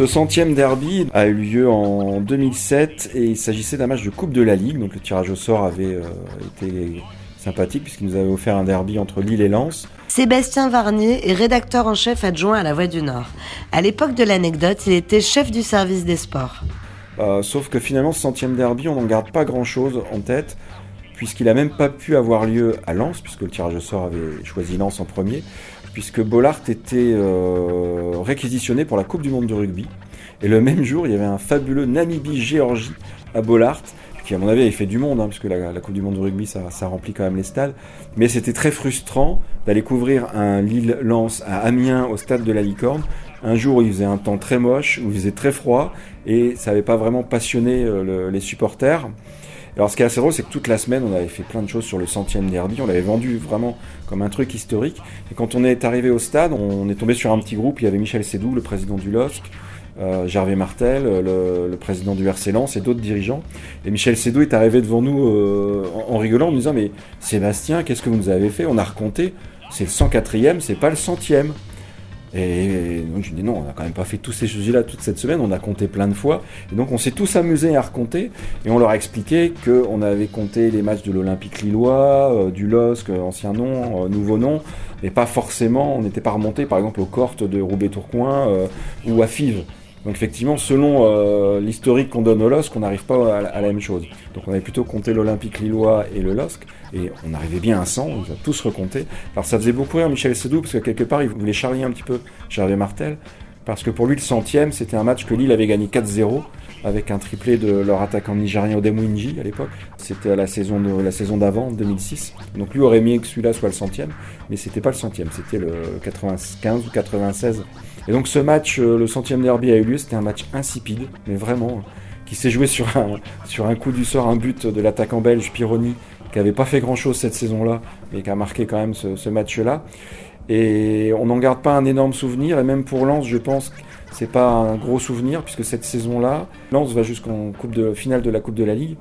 Ce centième derby a eu lieu en 2007 et il s'agissait d'un match de Coupe de la Ligue. Donc le tirage au sort avait euh, été sympathique puisqu'il nous avait offert un derby entre Lille et Lens. Sébastien Varnier est rédacteur en chef adjoint à La Voix du Nord. À l'époque de l'anecdote, il était chef du service des sports. Euh, sauf que finalement, ce centième derby, on n'en garde pas grand-chose en tête puisqu'il n'a même pas pu avoir lieu à Lens, puisque le tirage au sort avait choisi Lens en premier, puisque Bollard était euh, réquisitionné pour la Coupe du Monde de rugby. Et le même jour, il y avait un fabuleux Namibie-Géorgie à Bollard, qui à mon avis avait fait du monde, hein, puisque la, Coupe du Monde de rugby, ça, remplit quand même les stades. Mais c'était très frustrant d'aller couvrir un Lille-Lens à Amiens au stade de la Licorne, un jour où il faisait un temps très moche, où il faisait très froid, et ça n'avait pas vraiment passionné euh, les supporters. Alors ce qui est assez drôle, c'est que toute la semaine, on avait fait plein de choses sur le centième derby, on l'avait vendu vraiment comme un truc historique. Et quand on est arrivé au stade, on est tombé sur un petit groupe, il y avait Michel Sédou, le président du LOSC, euh, Gervais Martel, le, président du RC Lens et d'autres dirigeants. Et Michel Sédou est arrivé devant nous euh, en, rigolant, en nous disant Mais Sébastien, qu'est-ce que vous nous avez fait? On a recompté, c'est le 104e, c'est pas le centième. Et donc je dis non, on n'a quand même pas fait tous ces sujets-là toute cette semaine, on a compté plein de fois. Et donc on s'est tous amusés à recompter et on leur a expliqué qu'on avait compté les matchs de l'Olympique Lillois, euh, du LOSC, ancien nom, euh, nouveau nom, mais pas forcément, on n'était pas remonté par exemple aux cortes de Roubaix-Tourcoing euh, ou à Fives. Donc effectivement, selon euh, l'historique qu'on donne au LOSC, on n'arrive pas à, la même chose. Donc on avait plutôt compté l'Olympique Lillois et le LOSC, et on arrivait bien à 100, on les a tous recomptés. Alors ça faisait beaucoup rire Michel Sédou, parce que quelque part, il voulait charrier un petit peu Charlie Martel, parce que pour lui, le centième, c'était un match que Lille avait gagné 4-0, avec un triplé de leur attaquant nigérien Odemwinji à l'époque. C'était la saison de, la saison d'avant, 2006. Donc lui aurait aimé que celui-là soit le centième, mais c'était pas le centième, c'était le 95 ou 96 et donc ce match, euh, le centième derby a eu lieu, c'était un match insipide, mais vraiment, qui s'est joué sur un, sur un coup du sort, un but de l'attaquant belge Pironi, qui n'avait pas fait grand-chose cette saison-là, mais qui a marqué quand même ce, match-là. Et on n'en garde pas un énorme souvenir, et même pour Lens, je pense que c'est pas un gros souvenir, puisque cette saison-là, Lens va jusqu'en finale de la Coupe de la Ligue,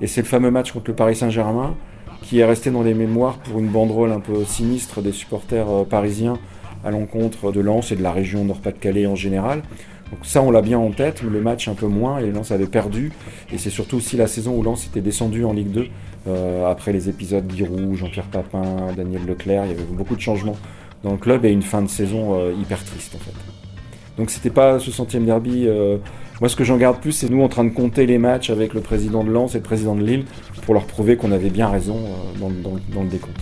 et c'est le fameux match contre le Paris Saint-Germain qui est resté dans les mémoires pour une banderole un peu sinistre des supporters euh, parisiens à l'encontre de Lens et de la région Nord-Pas-de-Calais en général. Donc ça, on l'a bien en tête, mais le match un peu moins, et Lens avait perdu. Et c'est surtout aussi la saison où Lens était descendu en Ligue 2, euh, après les épisodes d'Irou, Jean-Pierre Papin, Daniel Leclerc, il y avait beaucoup de changements dans le club et une fin de saison euh, hyper triste en fait. Donc c'était pas ce centième derby. Euh, moi, ce que j'en garde plus, c'est nous en train de compter les matchs avec le président de Lens et le président de Lille pour leur prouver qu'on avait bien raison dans, dans le décompte.